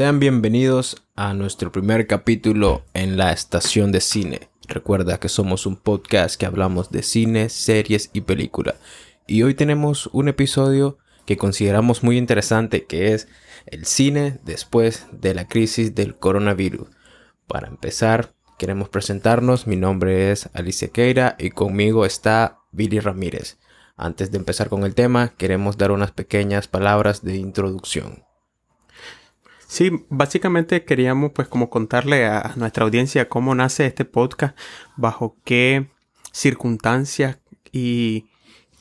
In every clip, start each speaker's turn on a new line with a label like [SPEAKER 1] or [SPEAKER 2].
[SPEAKER 1] Sean bienvenidos a nuestro primer capítulo en la estación de cine. Recuerda que somos un podcast que hablamos de cine, series y película. Y hoy tenemos un episodio que consideramos muy interesante que es el cine después de la crisis del coronavirus. Para empezar, queremos presentarnos. Mi nombre es Alicia Queira y conmigo está Billy Ramírez. Antes de empezar con el tema, queremos dar unas pequeñas palabras de introducción.
[SPEAKER 2] Sí, básicamente queríamos pues como contarle a nuestra audiencia cómo nace este podcast, bajo qué circunstancias y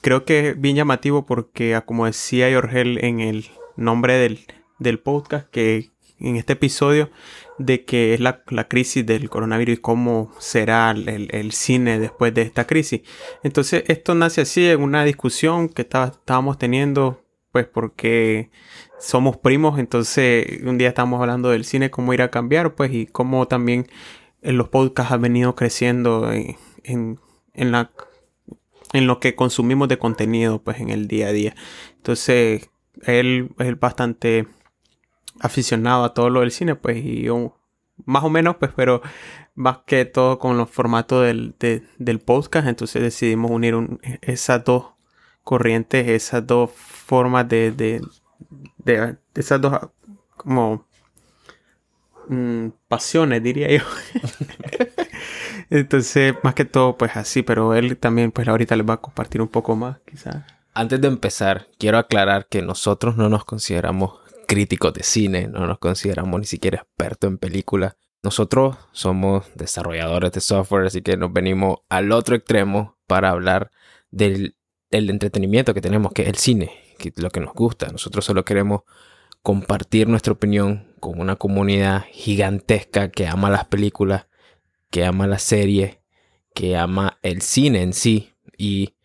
[SPEAKER 2] creo que es bien llamativo porque ah, como decía Yorgel en el nombre del, podcast que en este episodio de que es la, crisis del coronavirus y cómo será el, el, cine después de esta crisis. Entonces esto nace así en una discusión que estábamos teniendo pues porque somos primos, entonces un día estamos hablando del cine, cómo ir a cambiar, pues, y cómo también en los podcasts han venido creciendo en, la en lo que consumimos de contenido, pues, en el día a día. Entonces, él es bastante aficionado a todo lo del cine, pues, y yo más o menos, pues, pero más que todo con los formatos del, del podcast, entonces decidimos unir esas dos corrientes, esas dos formas de, de, esas dos como mm, pasiones, diría yo. Entonces, más que todo, pues así, pero él también, pues ahorita les va a compartir un poco más, quizás.
[SPEAKER 1] Antes de empezar, quiero aclarar que nosotros no nos consideramos críticos de cine, no nos consideramos ni siquiera expertos en películas. Nosotros somos desarrolladores de software, así que nos venimos al otro extremo para hablar del, del entretenimiento que tenemos, que es el cine lo que nos gusta. Nosotros solo queremos compartir nuestra opinión con una comunidad gigantesca que ama las películas, que ama las series, que ama el cine en sí. Y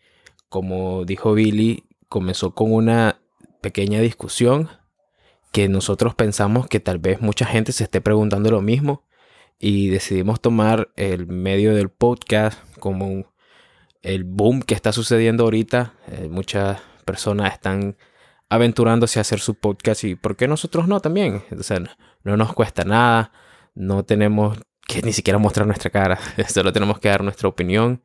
[SPEAKER 1] como dijo Billy, comenzó con una pequeña discusión que nosotros pensamos que tal vez mucha gente se esté preguntando lo mismo y decidimos tomar el medio del podcast como el boom que está sucediendo ahorita. Eh, muchas personas están aventurándose a hacer su podcast y ¿por qué nosotros no también? O sea, no nos cuesta nada, no tenemos que ni siquiera mostrar nuestra cara, solo tenemos que dar nuestra opinión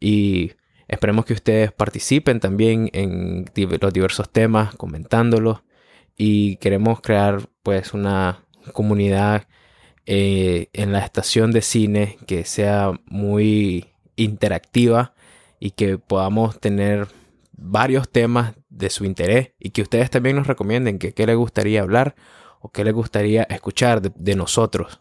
[SPEAKER 1] y esperemos que ustedes participen también en los diversos temas, comentándolos y queremos crear pues una comunidad eh, en la estación de cine que sea muy interactiva y que podamos tener varios temas de su interés y que ustedes también nos recomienden que qué les gustaría hablar o qué les gustaría escuchar de, nosotros.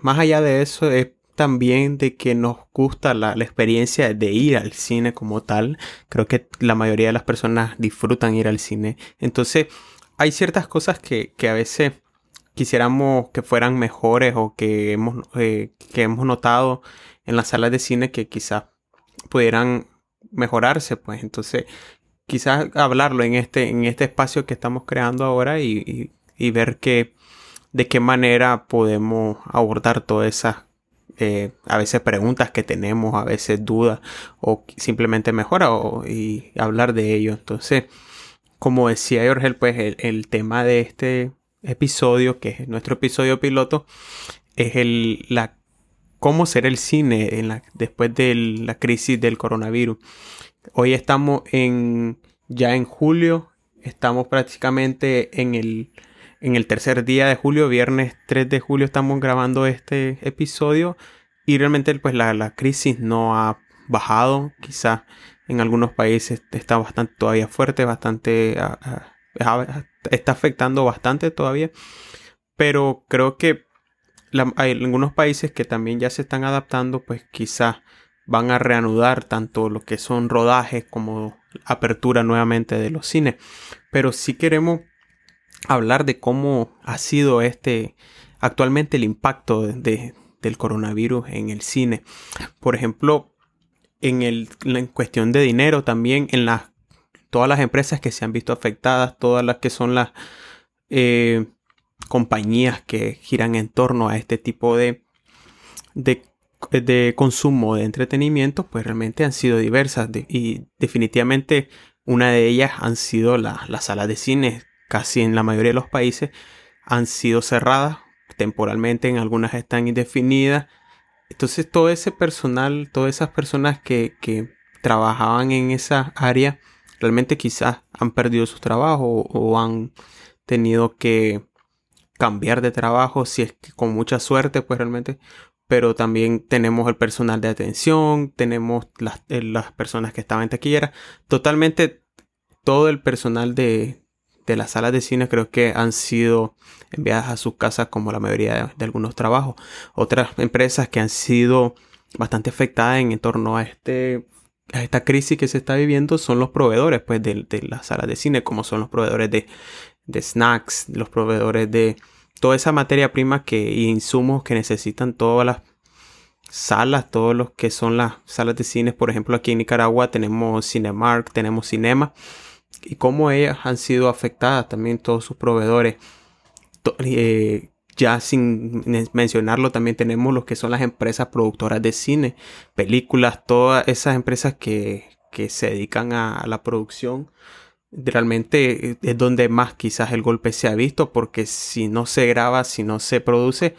[SPEAKER 2] Más allá de eso es también de que nos gusta la, experiencia de ir al cine como tal. Creo que la mayoría de las personas disfrutan ir al cine. Entonces hay ciertas cosas que, a veces quisiéramos que fueran mejores o que hemos, eh, que hemos notado en las salas de cine que quizás pudieran mejorarse, pues entonces quizás hablarlo en este, en este espacio que estamos creando ahora y, ver que, de qué manera podemos abordar todas esas eh, a veces preguntas que tenemos, a veces dudas o simplemente mejora y hablar de ello. Entonces, como decía Jorge, pues el, tema de este episodio, que es nuestro episodio piloto, es el, la cómo será el cine después de la crisis del coronavirus. Hoy estamos en ya en julio, estamos prácticamente en el, en el tercer día de julio, viernes 3 de julio estamos grabando este episodio y realmente pues la, la crisis no ha bajado, quizás en algunos países está bastante todavía fuerte, bastante está afectando bastante todavía, pero creo que hay algunos países que también ya se están adaptando, pues quizás van a reanudar tanto lo que son rodajes como apertura nuevamente de los cines. Pero si queremos hablar de cómo ha sido este actualmente el impacto de, del coronavirus en el cine. Por ejemplo, en, el, en cuestión de dinero también, en las todas las empresas que se han visto afectadas, todas las que son las eh, compañías que giran en torno a este tipo de, de, de consumo de entretenimiento, pues realmente han sido diversas y definitivamente una de ellas han sido las salas de cine, casi en la mayoría de los países han sido cerradas temporalmente, en algunas están indefinidas. Entonces todo ese personal, todas esas personas que, que trabajaban en esa área, realmente quizás han perdido su trabajo o han tenido que cambiar de trabajo si es que con mucha suerte, pues realmente. Pero también tenemos el personal de atención, tenemos las, eh, las personas que estaban en taquillera. Totalmente todo el personal de, de las salas de cine creo que han sido enviadas a sus casas como la mayoría de, algunos trabajos. Otras empresas que han sido bastante afectadas en torno a este a esta crisis que se está viviendo son los proveedores pues de, de las salas de cine como son los proveedores de de snacks, los proveedores de toda esa materia prima que, y insumos que necesitan todas las salas, todos los que son las salas de cine. Por ejemplo, aquí en Nicaragua tenemos Cinemark, tenemos Cinema. Y cómo ellas han sido afectadas también todos sus proveedores. Eh, ya sin mencionarlo, también tenemos los que son las empresas productoras de cine, películas, todas esas empresas que, que se dedican a la producción realmente eh, es donde más quizás el golpe se ha visto porque si no se graba, si no se produce,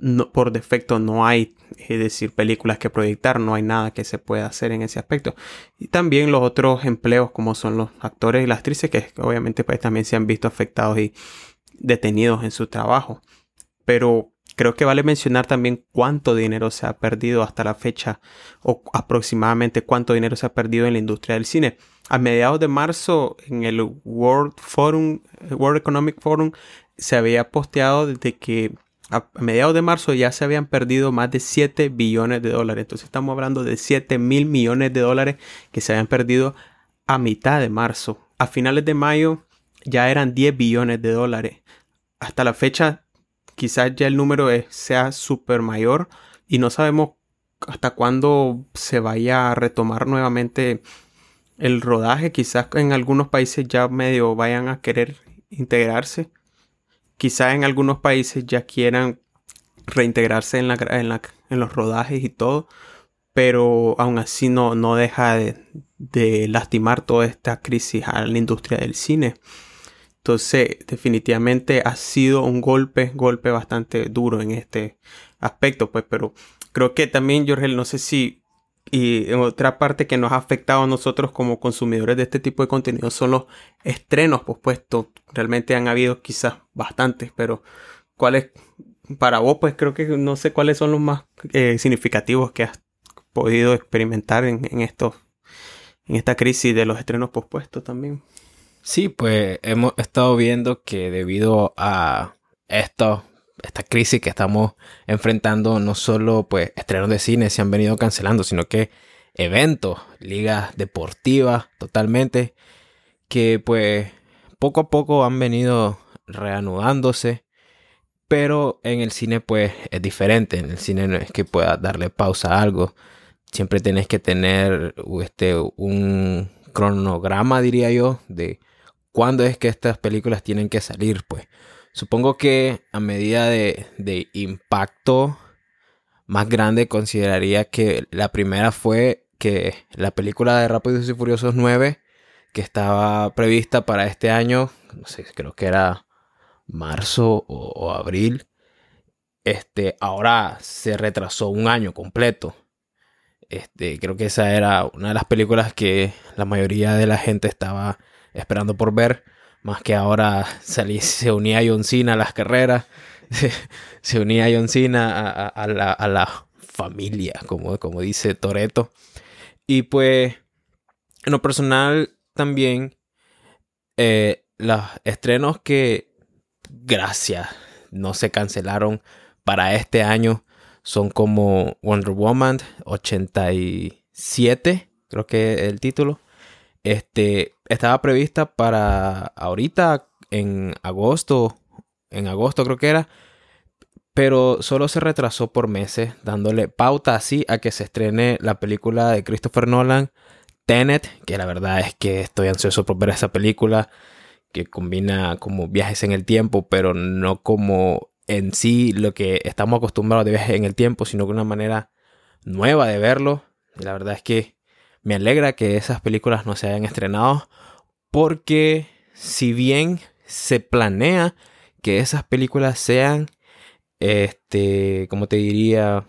[SPEAKER 2] no, por defecto no hay, es decir, películas que proyectar, no hay nada que se pueda hacer en ese aspecto. Y también los otros empleos como son los actores y las actrices que obviamente pues también se han visto afectados y detenidos en su trabajo. Pero creo que vale mencionar también cuánto dinero se ha perdido hasta la fecha o aproximadamente cuánto dinero se ha perdido en la industria del cine a mediados de marzo en el World Forum, World Economic Forum, se había posteado desde que a mediados de marzo ya se habían perdido más de 7 billones de dólares. Entonces estamos hablando de 7 mil millones de dólares que se habían perdido a mitad de marzo. A finales de mayo ya eran 10 billones de dólares. Hasta la fecha quizás ya el número sea súper mayor y no sabemos hasta cuándo se vaya a retomar nuevamente el rodaje. Quizás en algunos países ya medio vayan a querer integrarse. Quizás en algunos países ya quieran reintegrarse en, la, en, los rodajes y todo. Pero aún así no, no deja de, lastimar toda esta crisis a la industria del cine. Entonces, definitivamente ha sido un golpe, golpe bastante duro en este aspecto, pues, pero creo que también, Jorge, no sé si y otra parte que nos ha afectado a nosotros como consumidores de este tipo de contenido son los estrenos pospuestos. Realmente han habido quizás bastantes, pero ¿cuáles para vos? Pues creo que no sé cuáles son los más eh, significativos que has podido experimentar en, en, esto, en esta crisis de los estrenos pospuestos también.
[SPEAKER 1] Sí, pues hemos estado viendo que debido a esto esta crisis que estamos enfrentando, no solo pues estrenos de cine se han venido cancelando, sino que eventos, ligas deportivas totalmente, que pues poco a poco han venido reanudándose. Pero en el cine pues es diferente. En el cine no es que puedas darle pausa a algo. Siempre tenés que tener este, un cronograma, diría yo, de cuándo es que estas películas tienen que salir. Pues Supongo que a medida de, impacto más grande consideraría que la primera fue que la película de Rápidos y Furiosos 9 que estaba prevista para este año, no sé, creo que era marzo o, abril, este, ahora se retrasó un año completo. Este, creo que esa era una de las películas que la mayoría de la gente estaba esperando por ver. Más que ahora se unía a John Cena a las carreras. Se, unía a John Cena a, la, familia, como, como dice Toreto. Y pues, en lo personal, también eh, los estrenos que, gracias, no se cancelaron para este año son como Wonder Woman 87, creo que es el título. Este, estaba prevista para ahorita en agosto, en agosto creo que era, pero solo se retrasó por meses, dándole pauta así a que se estrene la película de Christopher Nolan, Tenet, que la verdad es que estoy ansioso por ver esa película que combina como viajes en el tiempo, pero no como en sí lo que estamos acostumbrados de viajes en el tiempo, sino que una manera nueva de verlo. la verdad es que me alegra que esas películas no se hayan estrenado porque si bien se planea que esas películas sean, este, como te diría,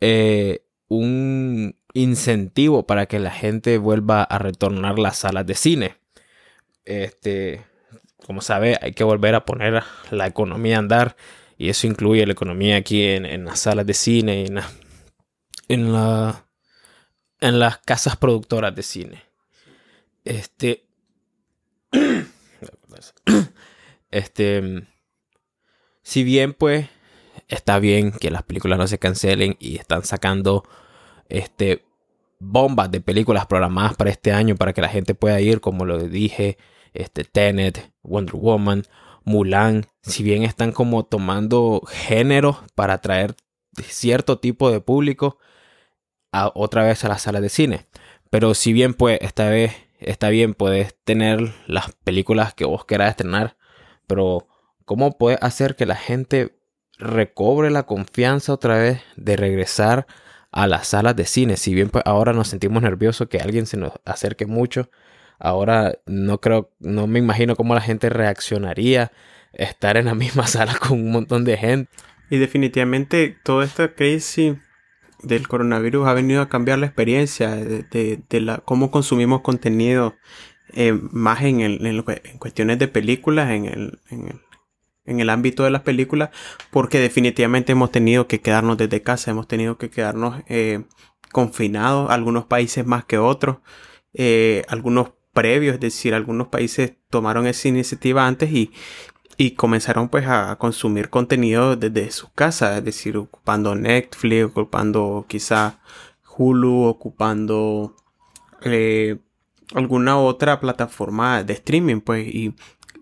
[SPEAKER 1] eh, un incentivo para que la gente vuelva a retornar las salas de cine. Este, como sabe, hay que volver a poner la economía a andar y eso incluye la economía aquí en, las salas de cine y en, en, la, en las casas productoras de cine. Este, este, si bien pues está bien que las películas no se cancelen y están sacando este bombas de películas programadas para este año para que la gente pueda ir, como lo dije, este Tenet, Wonder Woman, Mulan, si bien están como tomando género para atraer cierto tipo de público otra vez a la sala de cine. Pero si bien pues esta vez está bien, puedes tener las películas que vos querás estrenar, pero ¿cómo puedes hacer que la gente recobre la confianza otra vez de regresar a las salas de cine? Si bien pues ahora nos sentimos nerviosos que alguien se nos acerque mucho, ahora no creo, no me imagino cómo la gente reaccionaría estar en la misma sala con un montón de gente.
[SPEAKER 2] Y definitivamente toda esta crisis del coronavirus ha venido a cambiar la experiencia de, la, cómo consumimos contenido eh, más en, el, en, cuestiones de películas, en el, en el, ámbito de las películas, porque definitivamente hemos tenido que quedarnos desde casa, hemos tenido que quedarnos eh, confinados, algunos países más que otros, eh, algunos previos, es decir, algunos países tomaron esa iniciativa antes y, y comenzaron pues a consumir contenido desde su casa, es decir, ocupando Netflix, ocupando quizá Hulu, ocupando eh, alguna otra plataforma de streaming, pues, y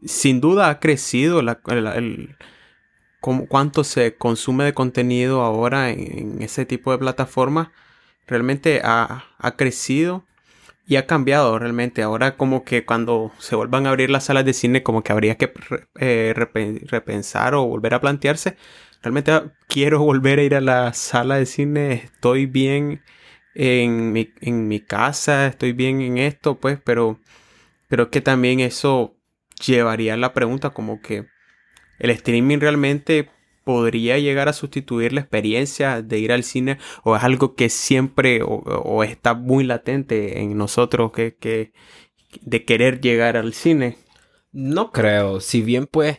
[SPEAKER 2] sin duda ha crecido el, cuánto se consume de contenido ahora en, ese tipo de plataformas, realmente ha, ha crecido y ha cambiado realmente. Ahora como que cuando se vuelvan a abrir las salas de cine como que habría que eh, repensar o volver a plantearse. Realmente quiero volver a ir a la sala de cine. Estoy bien en mi, en mi casa, estoy bien en esto, pues, pero creo que también eso llevaría a la pregunta como que el streaming realmente podría llegar a sustituir la experiencia de ir al cine o es algo que siempre o, está muy latente en nosotros que, que, de querer llegar al cine?
[SPEAKER 1] No creo, si bien pues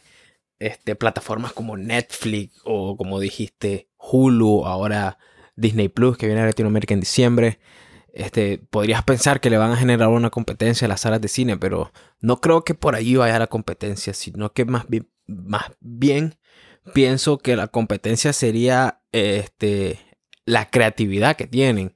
[SPEAKER 1] este, plataformas como Netflix o como dijiste Hulu, ahora Disney Plus que viene a Latinoamérica en diciembre, este, podrías pensar que le van a generar una competencia a las salas de cine, pero no creo que por ahí vaya la competencia, sino que más más bien pienso que la competencia sería este, la creatividad que tienen.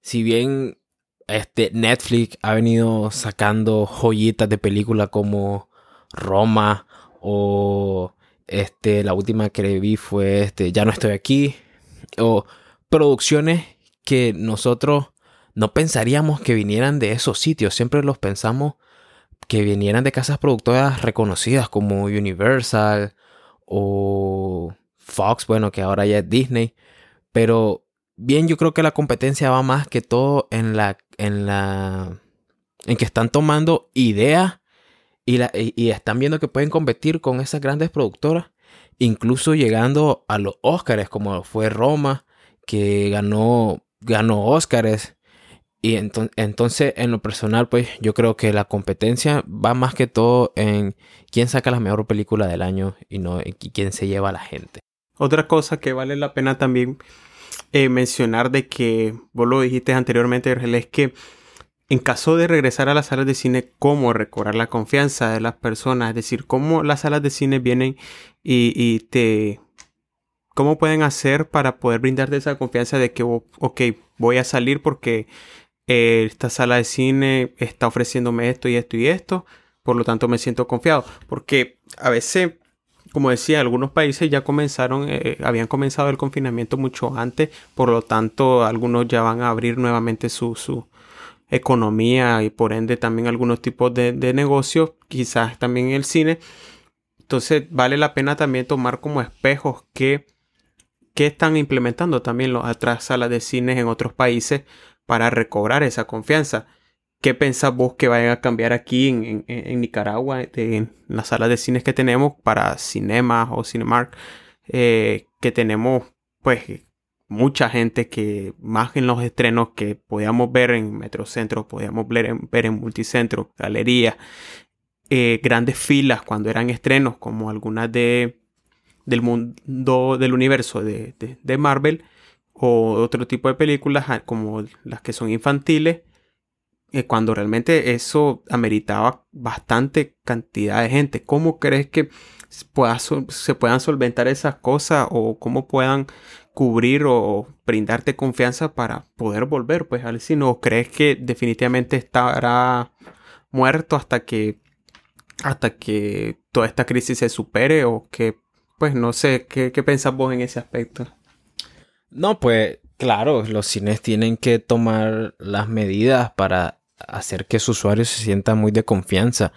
[SPEAKER 1] Si bien este, Netflix ha venido sacando joyitas de película como Roma o este, la última que vi fue este, Ya no estoy aquí o producciones que nosotros no pensaríamos que vinieran de esos sitios, siempre los pensamos que vinieran de casas productoras reconocidas como Universal o Fox, bueno, que ahora ya es Disney. Pero bien, yo creo que la competencia va más que todo en la. en la. en que están tomando ideas y, la, y, están viendo que pueden competir con esas grandes productoras. Incluso llegando a los Oscars, como fue Roma, que ganó. ganó Oscars. Y entonces, en lo personal, pues yo creo que la competencia va más que todo en quién saca la mejor película del año y no en quién se lleva a la gente.
[SPEAKER 2] Otra cosa que vale la pena también eh, mencionar de que vos lo dijiste anteriormente, es que en caso de regresar a las salas de cine, cómo recobrar la confianza de las personas, es decir, cómo las salas de cine vienen y, y te... ¿Cómo pueden hacer para poder brindarte esa confianza de que, ok, voy a salir porque eh, esta sala de cine está ofreciéndome esto y esto y esto, por lo tanto me siento confiado, porque a veces como decía, algunos países ya comenzaron, eh, habían comenzado el confinamiento mucho antes, por lo tanto algunos ya van a abrir nuevamente su, su economía y por ende también algunos tipos de, de negocios, quizás también el cine. Entonces vale la pena también tomar como espejos que, que están implementando también las otras salas de cines en otros países para recobrar esa confianza. ¿Qué pensás vos que vayan a cambiar aquí en, Nicaragua, en las salas de cines que tenemos para Cinema o Cinemark? Eh, que tenemos, pues, mucha gente que más en los estrenos que podíamos ver en Metrocentro, podíamos ver en, ver en Multicentro, Galería, eh, grandes filas cuando eran estrenos, como algunas de del mundo del universo de, de Marvel o otro tipo de películas como las que son infantiles eh, cuando realmente eso ameritaba bastante cantidad de gente. ¿Cómo crees que se puedan solventar esas cosas o cómo puedan cubrir o brindarte confianza para poder volver pues al cine? ¿O crees que definitivamente estará muerto hasta que hasta que toda esta crisis se supere o que pues no sé, ¿qué, qué pensás vos en ese aspecto?
[SPEAKER 1] No, pues claro, los cines tienen que tomar las medidas para hacer que sus usuarios se sientan muy de confianza.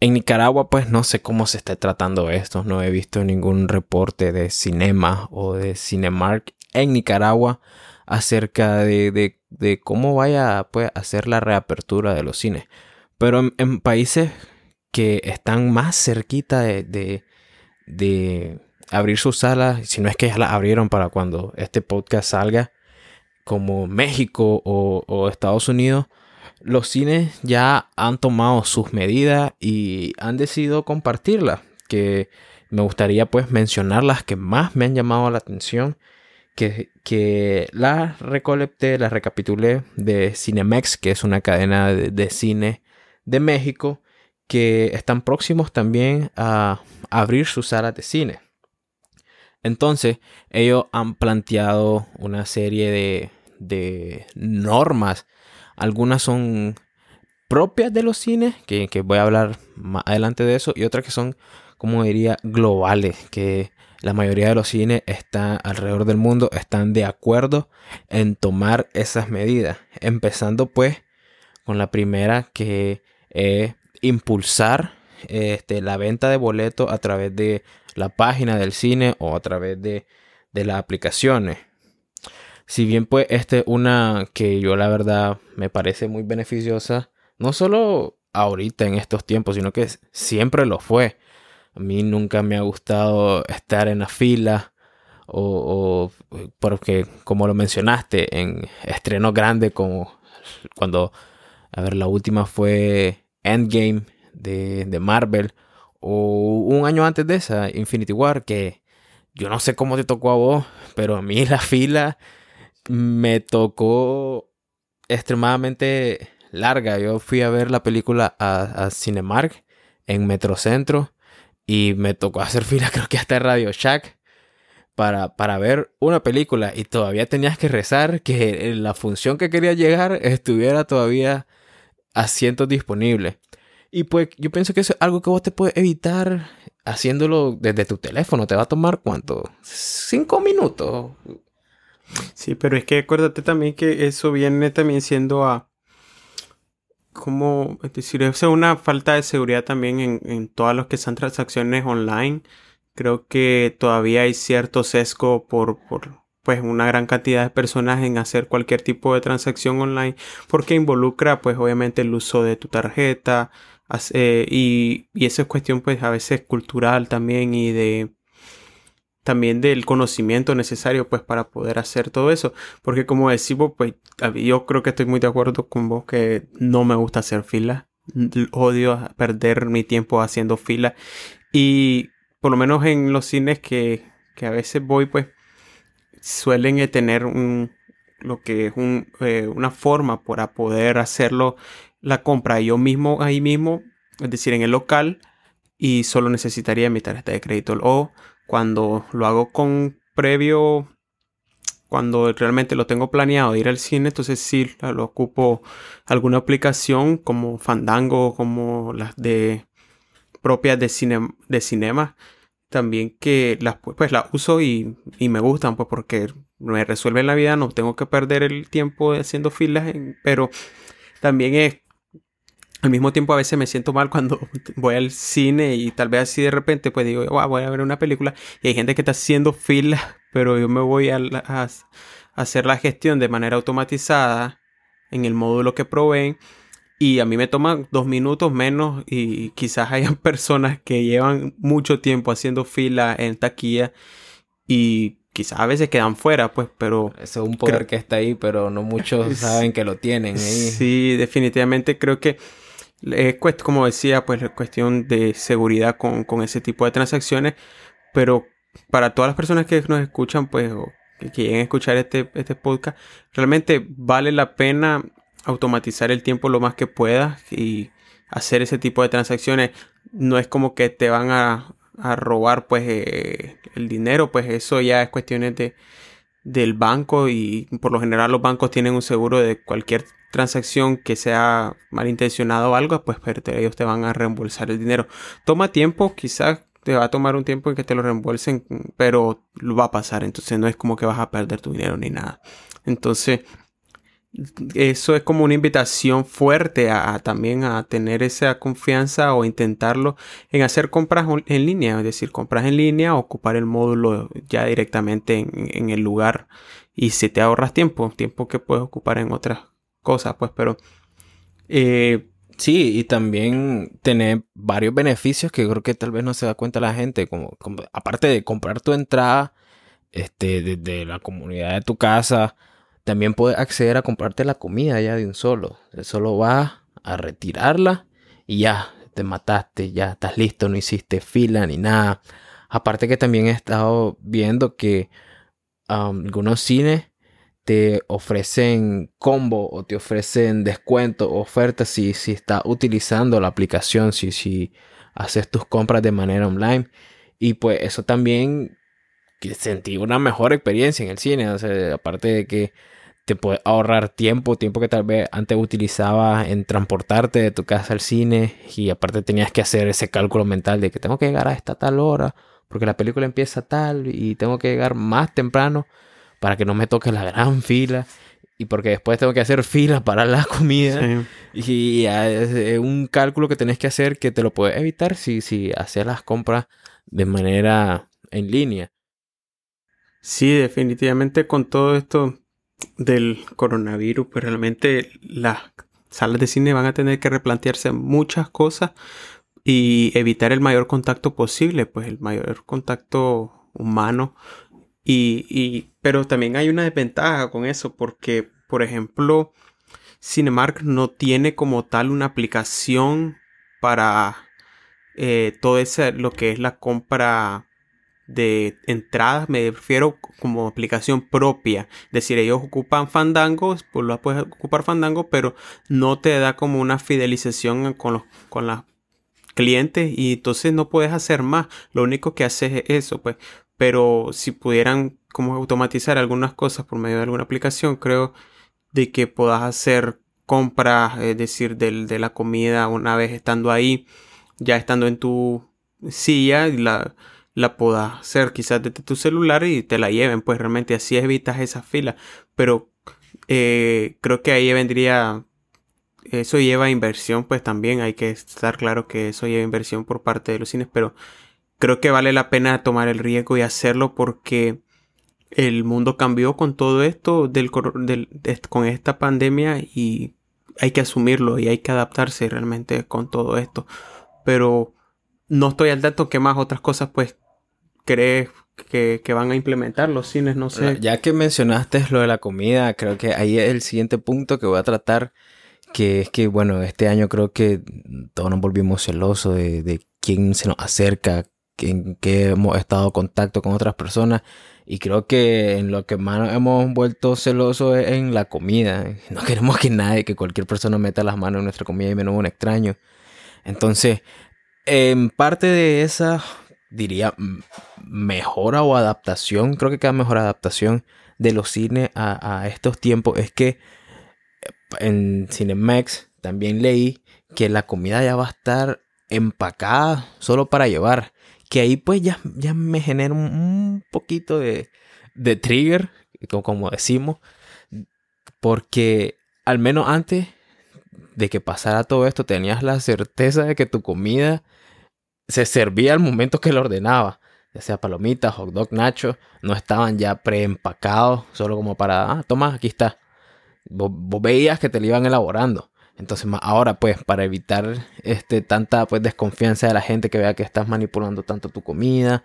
[SPEAKER 1] En Nicaragua, pues no sé cómo se está tratando esto. No he visto ningún reporte de Cinema o de Cinemark en Nicaragua acerca de, de, cómo vaya pues, a hacer la reapertura de los cines. Pero en, países que están más cerquita de, de, abrir sus salas, si no es que ya las abrieron para cuando este podcast salga, como México o, Estados Unidos, los cines ya han tomado sus medidas y han decidido compartirlas, que me gustaría pues mencionar las que más me han llamado la atención, que, que las recolecté, las recapitulé de Cinemex, que es una cadena de, cine de México, que están próximos también a abrir sus salas de cine. Entonces, ellos han planteado una serie de, de normas algunas son propias de los cines, que, voy a hablar más adelante de eso, y otras que son, como diría, globales, que la mayoría de los cines están alrededor del mundo, están de acuerdo en tomar esas medidas. Empezando pues con la primera que es impulsar este, la venta de boletos a través de la página del cine o a través de, de las aplicaciones. Si bien pues este es una que yo la verdad me parece muy beneficiosa, no solo ahorita en estos tiempos, sino que siempre lo fue. A mí nunca me ha gustado estar en la fila o, porque como lo mencionaste en estrenos grandes como cuando, a ver, la última fue Endgame de, de Marvel o un año antes de esa, Infinity War, que yo no sé cómo te tocó a vos, pero a mí la fila me tocó extremadamente larga. Yo fui a ver la película a, Cinemark en Metrocentro y me tocó hacer fila creo que hasta Radio Shack para, para ver una película y todavía tenías que rezar que la función que quería llegar estuviera todavía asientos disponibles. Y pues yo pienso que eso es algo que vos te puedes evitar haciéndolo desde tu teléfono. Te va a tomar cuánto? Cinco minutos.
[SPEAKER 2] Sí, pero es que acuérdate también que eso viene también siendo a como, es decir, una falta de seguridad también en, en todas las que son transacciones online. Creo que todavía hay cierto sesgo por, por pues una gran cantidad de personas en hacer cualquier tipo de transacción online porque involucra pues obviamente el uso de tu tarjeta eh, y, y eso es cuestión pues a veces cultural también y de también del conocimiento necesario pues para poder hacer todo eso. Porque como decimos pues yo creo que estoy muy de acuerdo con vos que no me gusta hacer fila. Odio perder mi tiempo haciendo fila. Y por lo menos en los cines que, que a veces voy pues suelen tener un lo que es un, eh, una forma para poder hacerlo la compra yo mismo ahí mismo es decir en el local y solo necesitaría mi tarjeta de crédito o cuando lo hago con previo, cuando realmente lo tengo planeado ir al cine, entonces sí lo ocupo alguna aplicación como Fandango, como las de propias de, cine, de cinema. también que las pues las uso y, y, me gustan pues porque me resuelven la vida, no tengo que perder el tiempo haciendo filas, pero también es al mismo tiempo a veces me siento mal cuando voy al cine y tal vez así de repente pues digo, voy a ver una película y hay gente que está haciendo filas, pero yo me voy a, a, hacer la gestión de manera automatizada en el módulo que proveen y a mí me toma dos minutos menos y quizás hayan personas que llevan mucho tiempo haciendo fila en taquilla y quizás a veces quedan fuera, pues, pero...
[SPEAKER 1] Eso es un poder que está ahí, pero no muchos saben que lo tienen ahí.
[SPEAKER 2] Sí, definitivamente creo que es como decía, pues cuestión de seguridad con, con, ese tipo de transacciones, pero para todas las personas que nos escuchan, pues, o que quieren escuchar este, este podcast, realmente vale la pena automatizar el tiempo lo más que puedas y hacer ese tipo de transacciones. No es como que te van a, a robar pues eh, el dinero, pues eso ya es cuestiones de, del banco y por lo general los bancos tienen un seguro de cualquier transacción que sea malintencionada o algo, pues ellos te van a reembolsar el dinero. Toma tiempo, quizás te va a tomar un tiempo en que te lo reembolsen, pero lo va a pasar, entonces no es como que vas a perder tu dinero ni nada. Entonces, eso es como una invitación fuerte a, también a tener esa confianza o intentarlo en hacer compras en línea, es decir, compras en línea, ocupar el módulo ya directamente en, el lugar y si te ahorras tiempo, tiempo que puedes ocupar en otras cosas, pues, pero...
[SPEAKER 1] Eh, sí, y también tener varios beneficios que creo que tal vez no se da cuenta la gente, como, aparte de comprar tu entrada este, desde la comunidad de tu casa, también puedes acceder a comprarte la comida ya de un solo. Solo vas a retirarla y ya te mataste, ya estás listo, no hiciste fila ni nada. Aparte que también he estado viendo que algunos cines te ofrecen combo o te ofrecen descuento o ofertas si, si estás utilizando la aplicación, si, si haces tus compras de manera online. Y pues eso también sentí una mejor experiencia en el cine. aparte de que te puede ahorrar tiempo, tiempo que tal vez antes utilizabas en transportarte de tu casa al cine y aparte tenías que hacer ese cálculo mental de que tengo que llegar a esta tal hora porque la película empieza tal y tengo que llegar más temprano para que no me toque la gran fila y porque después tengo que hacer fila para la comida y es un cálculo que tenés que hacer que te lo puedes evitar si, si haces las compras de manera en línea.
[SPEAKER 2] Sí, definitivamente con todo esto del coronavirus, pues realmente las salas de cine van a tener que replantearse muchas cosas y evitar el mayor contacto posible, pues el mayor contacto humano. Y, y, pero también hay una desventaja con eso, porque, por ejemplo, Cinemark no tiene como tal una aplicación para eh, todo ese, lo que es la compra de entradas, me refiero como aplicación propia. Es decir, ellos ocupan Fandango, pues puedes ocupar Fandango, pero no te da como una fidelización con los con las clientes y entonces no puedes hacer más. Lo único que haces es eso, pues. Pero si pudieran como automatizar algunas cosas por medio de alguna aplicación, creo de que puedas hacer compras, es decir, de, de la comida una vez estando ahí, ya estando en tu silla, la la puedas hacer quizás desde tu celular y te la lleven, pues realmente así evitas esa fila. Pero eh, creo que ahí vendría, eso lleva inversión, pues también hay que estar claro que eso lleva inversión por parte de los cines, pero creo que vale la pena tomar el riesgo y hacerlo porque el mundo cambió con todo esto, del, con esta pandemia y hay que asumirlo y hay que adaptarse realmente con todo esto. Pero no estoy al tanto que más otras cosas pues crees que, van a implementar los cines, no sé.
[SPEAKER 1] Ya que mencionaste lo de la comida, creo que ahí es el siguiente punto que voy a tratar, que es que, bueno, este año creo que todos nos volvimos celosos de, de quién se nos acerca, en qué hemos estado en contacto con otras personas. Y creo que en lo que más hemos vuelto celosos es en la comida. No queremos que nadie, que cualquier persona meta las manos en nuestra comida y menos un extraño. Entonces, en parte de esa diría, mejora o adaptación, creo que cada mejor adaptación de los cines a, estos tiempos es que eh, en Cinemax también leí que la comida ya va a estar empacada solo para llevar. que ahí pues ya, ya me genera un, poquito de, de trigger, como decimos, porque al menos antes de que pasara todo esto tenías la certeza de que tu comida se servía al momento que lo ordenaba. Ya sea palomitas, hot dog, nacho, no estaban ya preempacados, solo como para, ah, toma, aquí está. Vos, veías que te lo iban elaborando. Entonces, ahora, pues, para evitar este, tanta pues, desconfianza de la gente que vea que estás manipulando tanto tu comida,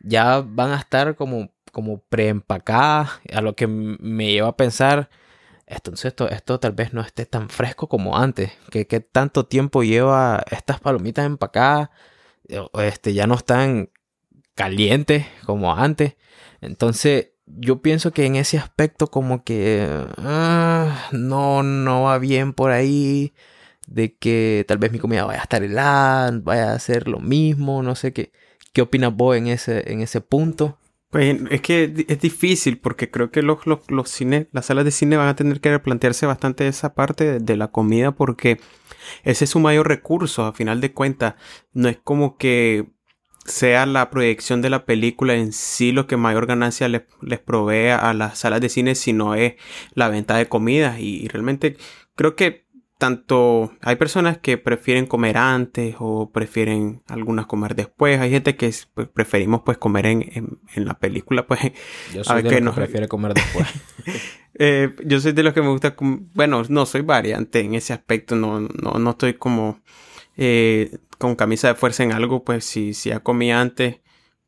[SPEAKER 1] ya van a estar como, como preempacadas, a lo que me lleva a pensar, entonces esto, esto tal vez no esté tan fresco como antes, que, tanto tiempo lleva estas palomitas empacadas, este, ya no están calientes como antes. Entonces, yo pienso que en ese aspecto como que ah, no, no va bien por ahí. De que tal vez mi comida vaya a estar helada, vaya a ser lo mismo, no sé qué. ¿Qué opinas vos en ese, en ese punto?
[SPEAKER 2] Pues es que es difícil porque creo que los, los, cines, las salas de cine van a tener que replantearse bastante esa parte de la comida porque ese es su mayor recurso, a final de cuentas. No es como que sea la proyección de la película en sí lo que mayor ganancia les, les provee a las salas de cine, sino es la venta de comida. Y, realmente creo que tanto hay personas que prefieren comer antes o prefieren algunas comer después. Hay gente que pues, preferimos pues comer en, en, la película. Pues,
[SPEAKER 1] Yo soy de que, que prefiere comer después.
[SPEAKER 2] Eh, yo soy de los que me gusta, bueno, no soy variante en ese aspecto, no, no, no estoy como eh, con camisa de fuerza en algo, pues si, si ya comí antes,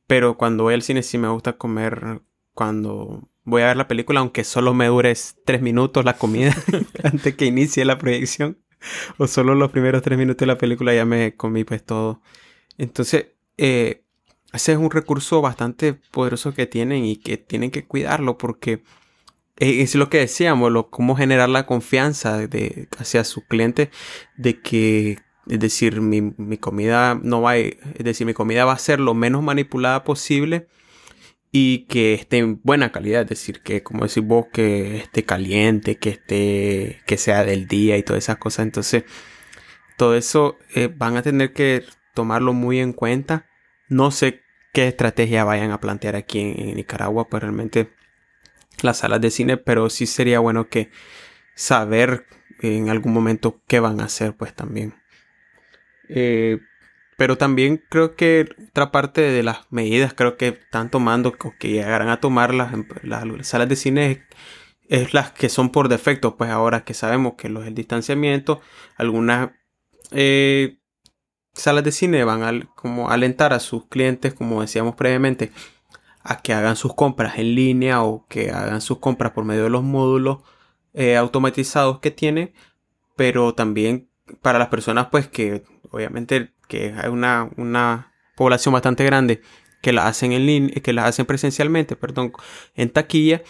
[SPEAKER 2] pero cuando voy al cine sí me gusta comer cuando voy a ver la película, aunque solo me dure tres minutos la comida antes que inicie la proyección, o solo los primeros tres minutos de la película ya me comí pues todo. Entonces, eh, ese es un recurso bastante poderoso que tienen y que tienen que cuidarlo porque eh, es lo que decíamos, lo, cómo generar la confianza de, hacia su cliente de que, es decir, mi, mi, comida no va a, es decir, mi comida va a ser lo menos manipulada posible y que esté en buena calidad, es decir, que como decís vos, que esté caliente, que esté, que sea del día y todas esas cosas. Entonces, todo eso eh, van a tener que tomarlo muy en cuenta. No sé qué estrategia vayan a plantear aquí en Nicaragua, pues realmente las salas de cine, pero sí sería bueno que saber en algún momento qué van a hacer, pues también. Eh, pero también creo que otra parte de las medidas creo que están tomando o que llegarán a tomar las, las salas de cine es, las que son por defecto, pues ahora que sabemos que los el distanciamiento, algunas eh, salas de cine van a como alentar a sus clientes, como decíamos previamente, a que hagan sus compras en línea o que hagan sus compras por medio de los módulos eh, automatizados que tiene, pero también para las personas pues que obviamente que hay una, una población bastante grande que la hacen en línea, que la hacen presencialmente, perdón, en taquilla,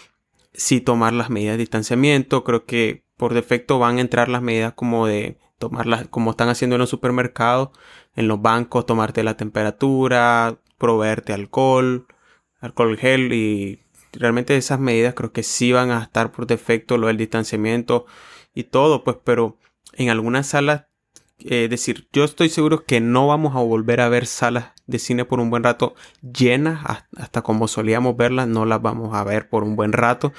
[SPEAKER 2] si tomar las medidas de distanciamiento, creo que por defecto van a entrar las medidas como de tomarlas como están haciendo en los supermercados, en los bancos, tomarte la temperatura, proveerte alcohol, alcohol gel y realmente esas medidas creo que sí van a estar por defecto, lo del distanciamiento y todo, pues, pero en algunas salas, eh, decir, yo estoy seguro que no vamos a volver a ver salas de cine por un buen rato llenas, hasta como solíamos verlas, no las vamos a ver por un buen rato.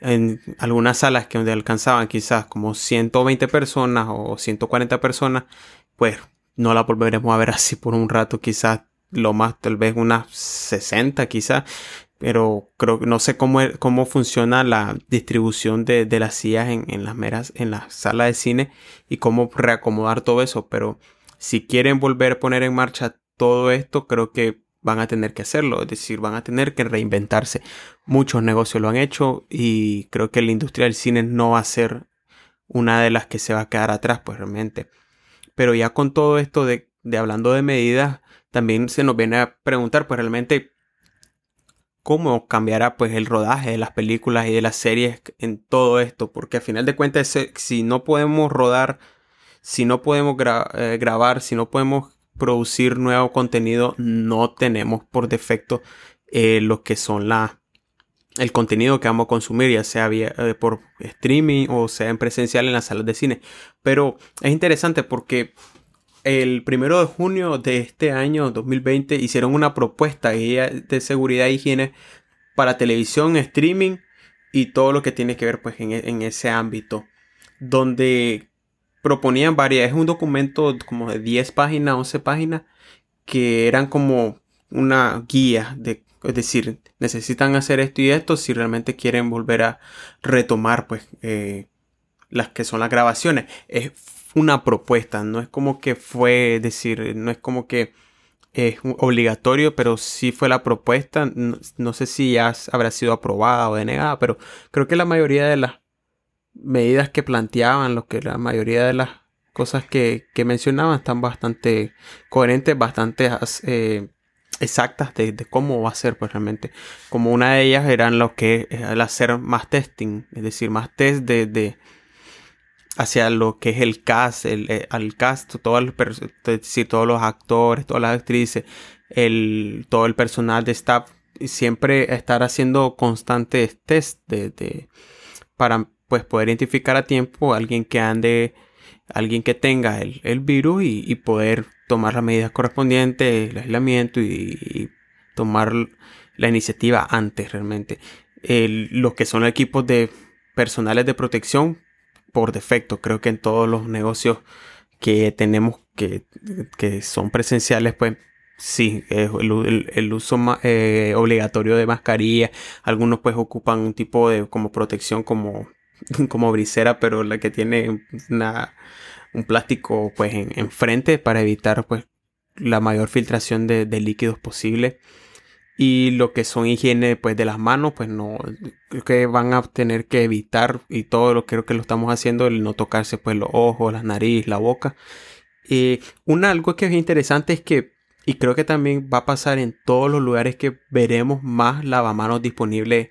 [SPEAKER 2] En algunas salas que donde alcanzaban quizás como 120 personas o 140 personas, pues no la volveremos a ver así por un rato, quizás lo más tal vez unas 60 quizás, pero creo que no sé cómo, cómo funciona la distribución de, de las sillas en, en, las meras, en la sala de cine y cómo reacomodar todo eso, pero si quieren volver a poner en marcha todo esto, creo que van a tener que hacerlo, es decir, van a tener que reinventarse. Muchos negocios lo han hecho y creo que la industria del cine no va a ser una de las que se va a quedar atrás, pues realmente. Pero ya con todo esto de, de hablando de medidas, también se nos viene a preguntar pues realmente cómo cambiará pues el rodaje de las películas y de las series en todo esto, porque al final de cuentas si no podemos rodar, si no podemos eh, grabar, si no podemos producir nuevo contenido, no tenemos por defecto eh, lo que son la el contenido que vamos a consumir, ya sea eh, por streaming o sea en presencial en las salas de cine. Pero es interesante porque el primero de junio de este año 2020 hicieron una propuesta de seguridad e higiene para televisión, streaming y todo lo que tiene que ver pues en, en ese ámbito donde proponían varias, es un documento como de 10 páginas, 11 páginas que eran como una guía de es decir, necesitan hacer esto y esto si realmente quieren volver a retomar pues eh, las que son las grabaciones. Es una propuesta, no es como que fue, decir, no es como que es obligatorio, pero sí fue la propuesta. No, sé si ya habrá sido aprobada o denegada, pero creo que la mayoría de las medidas que planteaban, lo que la mayoría de las cosas que, mencionaban están bastante coherentes, bastante eh, exactas de, cómo va a ser pues realmente. Como una de ellas eran lo que el hacer más testing, es decir, más test de, hacia lo que es el cast, el, eh, al cast, todo el, decir, todos los actores, todas las actrices, el, todo el personal de staff, siempre estar haciendo constantes test de, para pues poder identificar a tiempo a alguien que ande, alguien que tenga el, virus y, poder tomar las medidas correspondientes, el aislamiento y, tomar la iniciativa antes realmente. los que son equipos de personales de protección por defecto. Creo que en todos los negocios que tenemos que, son presenciales, pues sí, el, uso eh, obligatorio de mascarilla. Algunos pues ocupan un tipo de como protección como, como brisera, pero la que tiene una, un plástico pues en, frente para evitar pues la mayor filtración de líquidos posible y lo que son higiene pues de las manos pues no creo que van a tener que evitar y todo lo creo que lo estamos haciendo el no tocarse pues los ojos la nariz la boca. Y un algo que es interesante es que y creo que también va a pasar en todos los lugares que veremos más lavamanos disponibles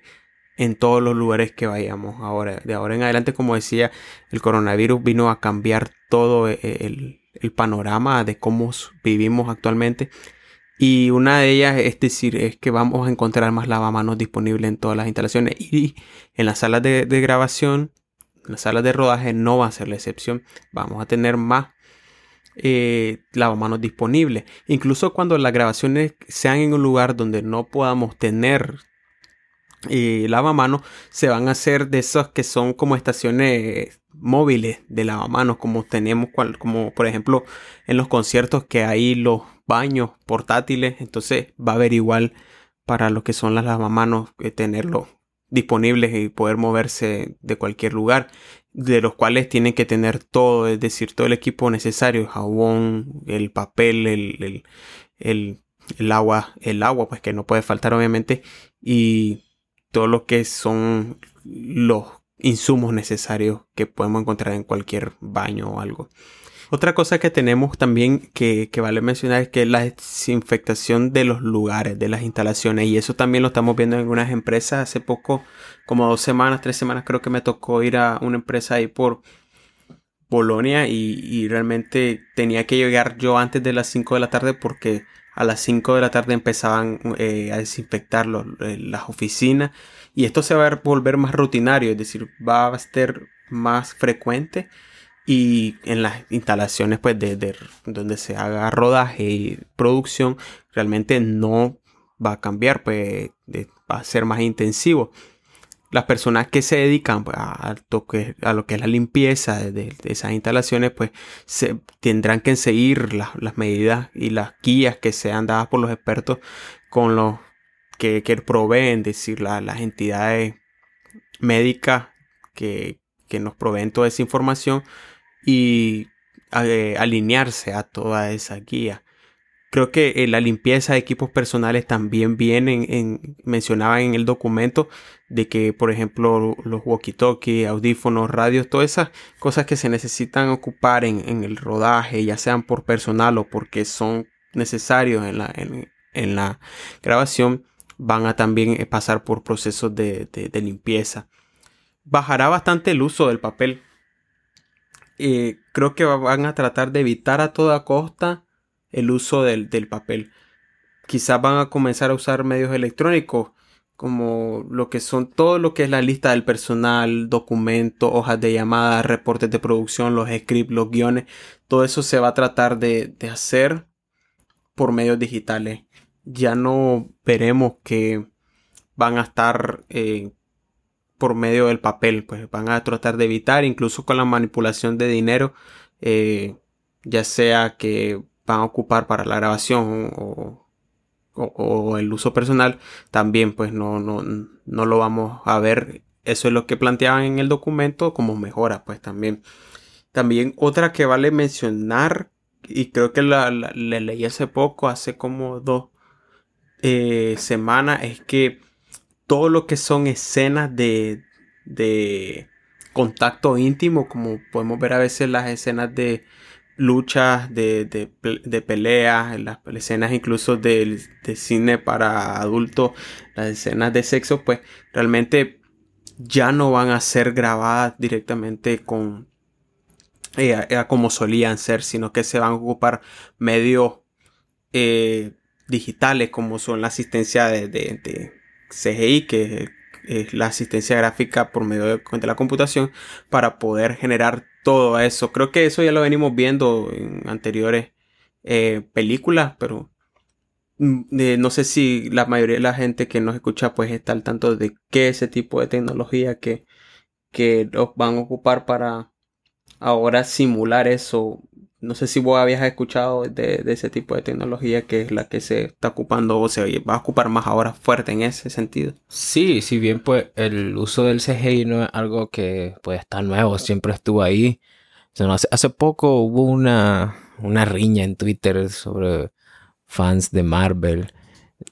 [SPEAKER 2] en todos los lugares que vayamos ahora de ahora en adelante como decía el coronavirus vino a cambiar todo eh, el, el panorama de cómo vivimos actualmente y una de ellas es decir, es que vamos a encontrar más lavamanos disponibles en todas las instalaciones. Y en las salas de, grabación, en las salas de rodaje no va a ser la excepción. Vamos a tener más eh, lavamanos disponibles. Incluso cuando las grabaciones sean en un lugar donde no podamos tener eh, lavamanos, se van a hacer de esos que son como estaciones móviles de lavamanos, como tenemos, como por ejemplo en los conciertos que hay los baños portátiles, entonces va a haber igual para lo que son las lavamanos eh, tenerlos disponibles y poder moverse de cualquier lugar, de los cuales tienen que tener todo, es decir, todo el equipo necesario, jabón, el papel, el, el, el, agua, el agua, pues que no puede faltar obviamente, y todo lo que son los insumos necesarios que podemos encontrar en cualquier baño o algo. Otra cosa que tenemos también que, vale mencionar es que la desinfectación de los lugares, de las instalaciones. Y eso también lo estamos viendo en algunas empresas. Hace poco, como dos semanas, tres semanas, creo que me tocó ir a una empresa ahí por Bolonia y, realmente tenía que llegar yo antes de las 5 de la tarde porque a las 5 de la tarde empezaban eh, a desinfectar eh, las oficinas y esto se va a volver más rutinario, es decir, va a ser más frecuente y en las instalaciones pues de, donde se haga rodaje y producción realmente no va a cambiar pues va a ser más intensivo. Las personas que se dedican pues, a, a lo que es la limpieza de, esas instalaciones pues se tendrán que seguir las medidas y las guías que sean dadas por los expertos con los que, que proveen decir las entidades médicas que, que nos proveen toda esa información y eh, alinearse a toda esa guía. Creo que eh, la limpieza de equipos personales también viene en, en el documento de que, por ejemplo, los walkie-talkie, audífonos, radios, todas esas cosas que se necesitan ocupar en, el rodaje, ya sean por personal o porque son necesarios en la, en, la grabación, van a también eh, pasar por procesos de limpieza. Bajará bastante el uso del papel creo que van a tratar de evitar a toda costa el uso del, papel. Quizás van a comenzar a usar medios electrónicos como lo que son todo lo que es la lista del personal, documentos, hojas de llamada, reportes de producción, los scripts, los guiones, todo eso se va a tratar de, hacer por medios digitales. Ya no veremos que van a estar eh, por medio del papel, pues van a tratar de evitar, incluso con la manipulación de dinero, eh, ya sea que van a ocupar para la grabación o o, el uso personal, también pues no, no, no lo vamos a ver. Eso es lo que planteaban en el documento como mejora, pues también. También otra que vale mencionar, y creo que la, leí hace poco, hace como dos eh, semanas, es que todo lo que son escenas de, de contacto íntimo, como podemos ver a veces las escenas de, luchas, de, de, peleas, las escenas incluso de, cine para adultos, las escenas de sexo, pues realmente ya no van a ser grabadas directamente con eh, como solían ser, sino que se van a ocupar medios eh, digitales como son la asistencia de, CGI, que es la asistencia gráfica por medio de la computación, para poder generar todo eso. Creo que eso ya lo venimos viendo en anteriores eh, películas, pero mm, no sé si la mayoría de la gente que nos escucha pues está al tanto de qué ese tipo de tecnología que, que los van a ocupar para ahora simular eso no sé si vos habías escuchado de, ese tipo de tecnología que es la que se está ocupando o se va a ocupar más ahora fuerte en ese sentido.
[SPEAKER 1] Sí, si bien pues el uso del CGI no es algo que pues está nuevo, siempre estuvo ahí. hace, poco hubo una, una riña en Twitter sobre fans de Marvel,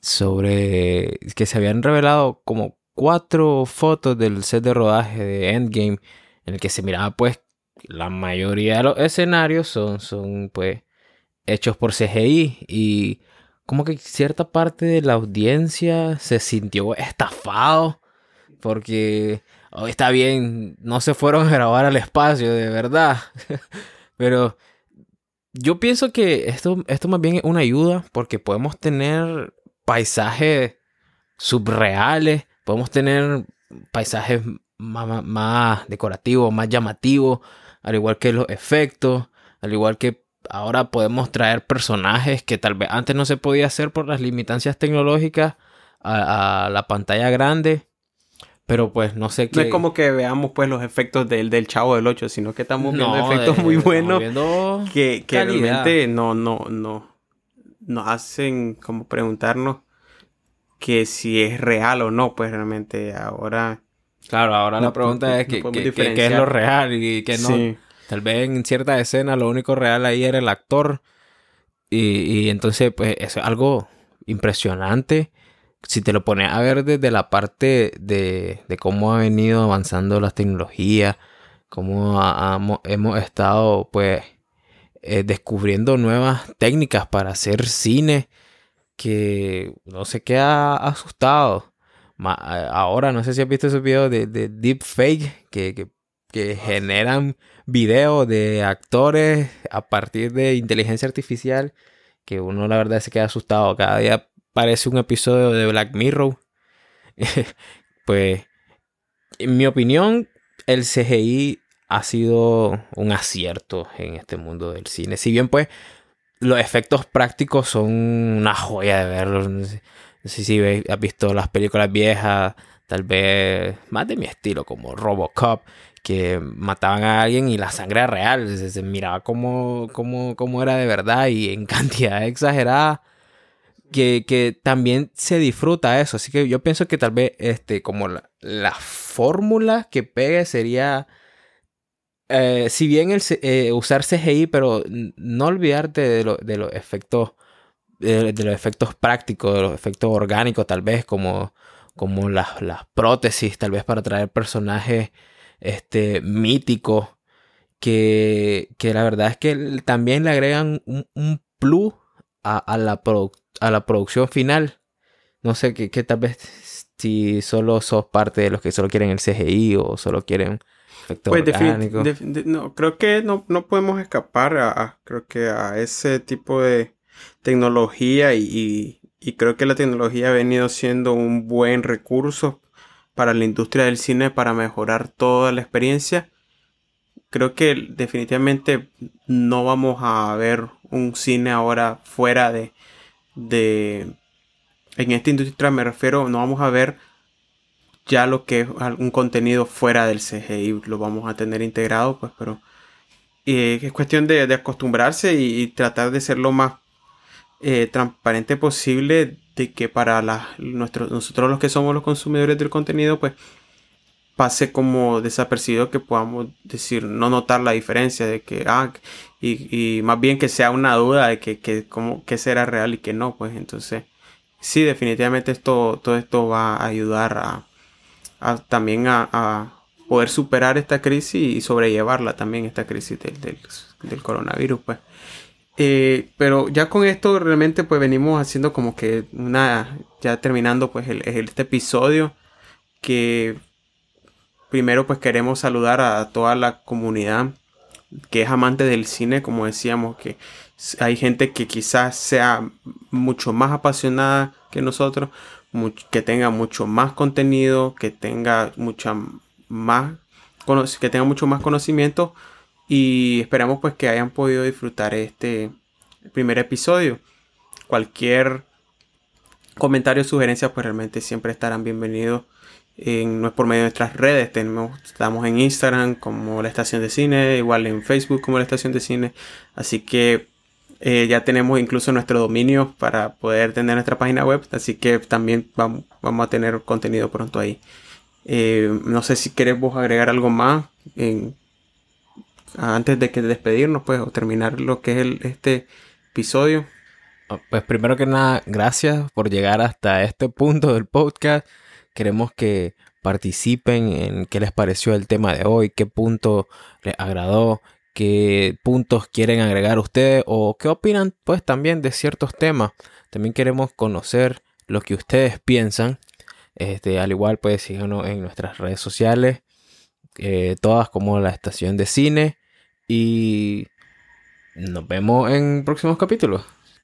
[SPEAKER 1] sobre que se habían revelado como cuatro fotos del set de rodaje de Endgame en el que se miraba pues la mayoría de los escenarios son, son pues hechos por CGI y como que cierta parte de la audiencia se sintió estafado porque oh, está bien, no se fueron a grabar al espacio, de verdad. Pero yo pienso que esto, esto más bien es una ayuda porque podemos tener paisajes subreales, podemos tener paisajes más, más decorativos, más llamativos, al igual que los efectos, al igual que ahora podemos traer personajes que tal vez antes no se podía hacer por las limitancias tecnológicas a, la pantalla grande. Pero pues no sé
[SPEAKER 2] qué. No es como que veamos pues los efectos del, del Chavo del 8, sino que estamos viendo efectos muy buenos que, que realmente no, no, no nos hacen como preguntarnos que si es real o no, pues realmente ahora
[SPEAKER 1] Claro, ahora la pregunta es que, qué es lo real y qué no. Tal vez en cierta escena lo único real ahí era el actor. Y, entonces, pues, es algo impresionante. Si te lo pones a ver desde la parte de, cómo ha venido avanzando las tecnologías, cómo hemos estado, pues, eh, descubriendo nuevas técnicas para hacer cine que no sé qué ha asustado ahora no sé si has visto esos videos de, de deepfake que, que, generan videos de actores a partir de inteligencia artificial que uno la verdad se queda asustado. Cada día parece un episodio de Black Mirror. pues, en mi opinión, el CGI ha sido un acierto en este mundo del cine. Si bien, pues, los efectos prácticos son una joya de verlos. No sé si has visto las películas viejas, tal vez más de mi estilo, como Robocop, que mataban a alguien y la sangre era real. Se, miraba como, como, era de verdad y en cantidad exagerada. Que, que, también se disfruta eso. Así que yo pienso que tal vez este, como la, fórmula que pegue sería. Eh, si bien el, eh, usar CGI, pero no olvidarte de, de los efectos de, los efectos prácticos, de los efectos orgánicos, tal vez, como, como las, las prótesis, tal vez para traer personajes este, míticos, que, que la verdad es que también le agregan un, un plus a, la a la producción final. No sé, que, tal vez si solo sos parte de los que solo quieren el CGI o solo quieren efectos pues orgánicos.
[SPEAKER 2] no, creo que no, no podemos escapar a, creo que a ese tipo de tecnología y, y creo que la tecnología ha venido siendo un buen recurso para la industria del cine para mejorar toda la experiencia. Creo que definitivamente no vamos a ver un cine ahora fuera de, de en esta industria me refiero, no vamos a ver ya lo que es algún contenido fuera del CGI, lo vamos a tener integrado, pues, pero eh, es cuestión de, acostumbrarse y, tratar de ser lo más eh, transparente posible de que para nosotros los que somos los consumidores del contenido, pues pase como desapercibido que podamos decir, no notar la diferencia de que, ah, y, más bien que sea una duda de que, que, como, que será real y que no, pues entonces, sí, definitivamente esto, todo esto va a ayudar a, también a, poder superar esta crisis y sobrellevarla también, esta crisis del, del coronavirus, pues. Eh, pero ya con esto realmente pues venimos haciendo como que una, ya terminando pues el, este episodio que primero pues queremos saludar a toda la comunidad que es amante del cine, como decíamos, que hay gente que quizás sea mucho más apasionada que nosotros, que tenga mucho más contenido, que tenga mucha más que tenga mucho más conocimiento y esperamos pues que hayan podido disfrutar este primer episodio. Cualquier comentario o sugerencia pues realmente siempre estarán bienvenidos en, por medio de nuestras redes. Tenemos, estamos en Instagram como la estación de cine, igual en Facebook como la estación de cine. Así que eh, ya tenemos incluso nuestro dominio para poder tener nuestra página web. Así que también vamos, vamos a tener contenido pronto ahí. Eh, no sé si queremos agregar algo más antes de que despedirnos, pues, o terminar lo que es el, este episodio.
[SPEAKER 1] Ah, pues primero que nada, gracias por llegar hasta este punto del podcast. Queremos que participen en qué les pareció el tema de hoy, qué punto les agradó, qué puntos quieren agregar ustedes o qué opinan pues también de ciertos temas. También queremos conocer lo que ustedes piensan. Este, al igual pues síganos en nuestras redes sociales, eh, todas como la estación de cine. Y nos vemos en próximos capítulos.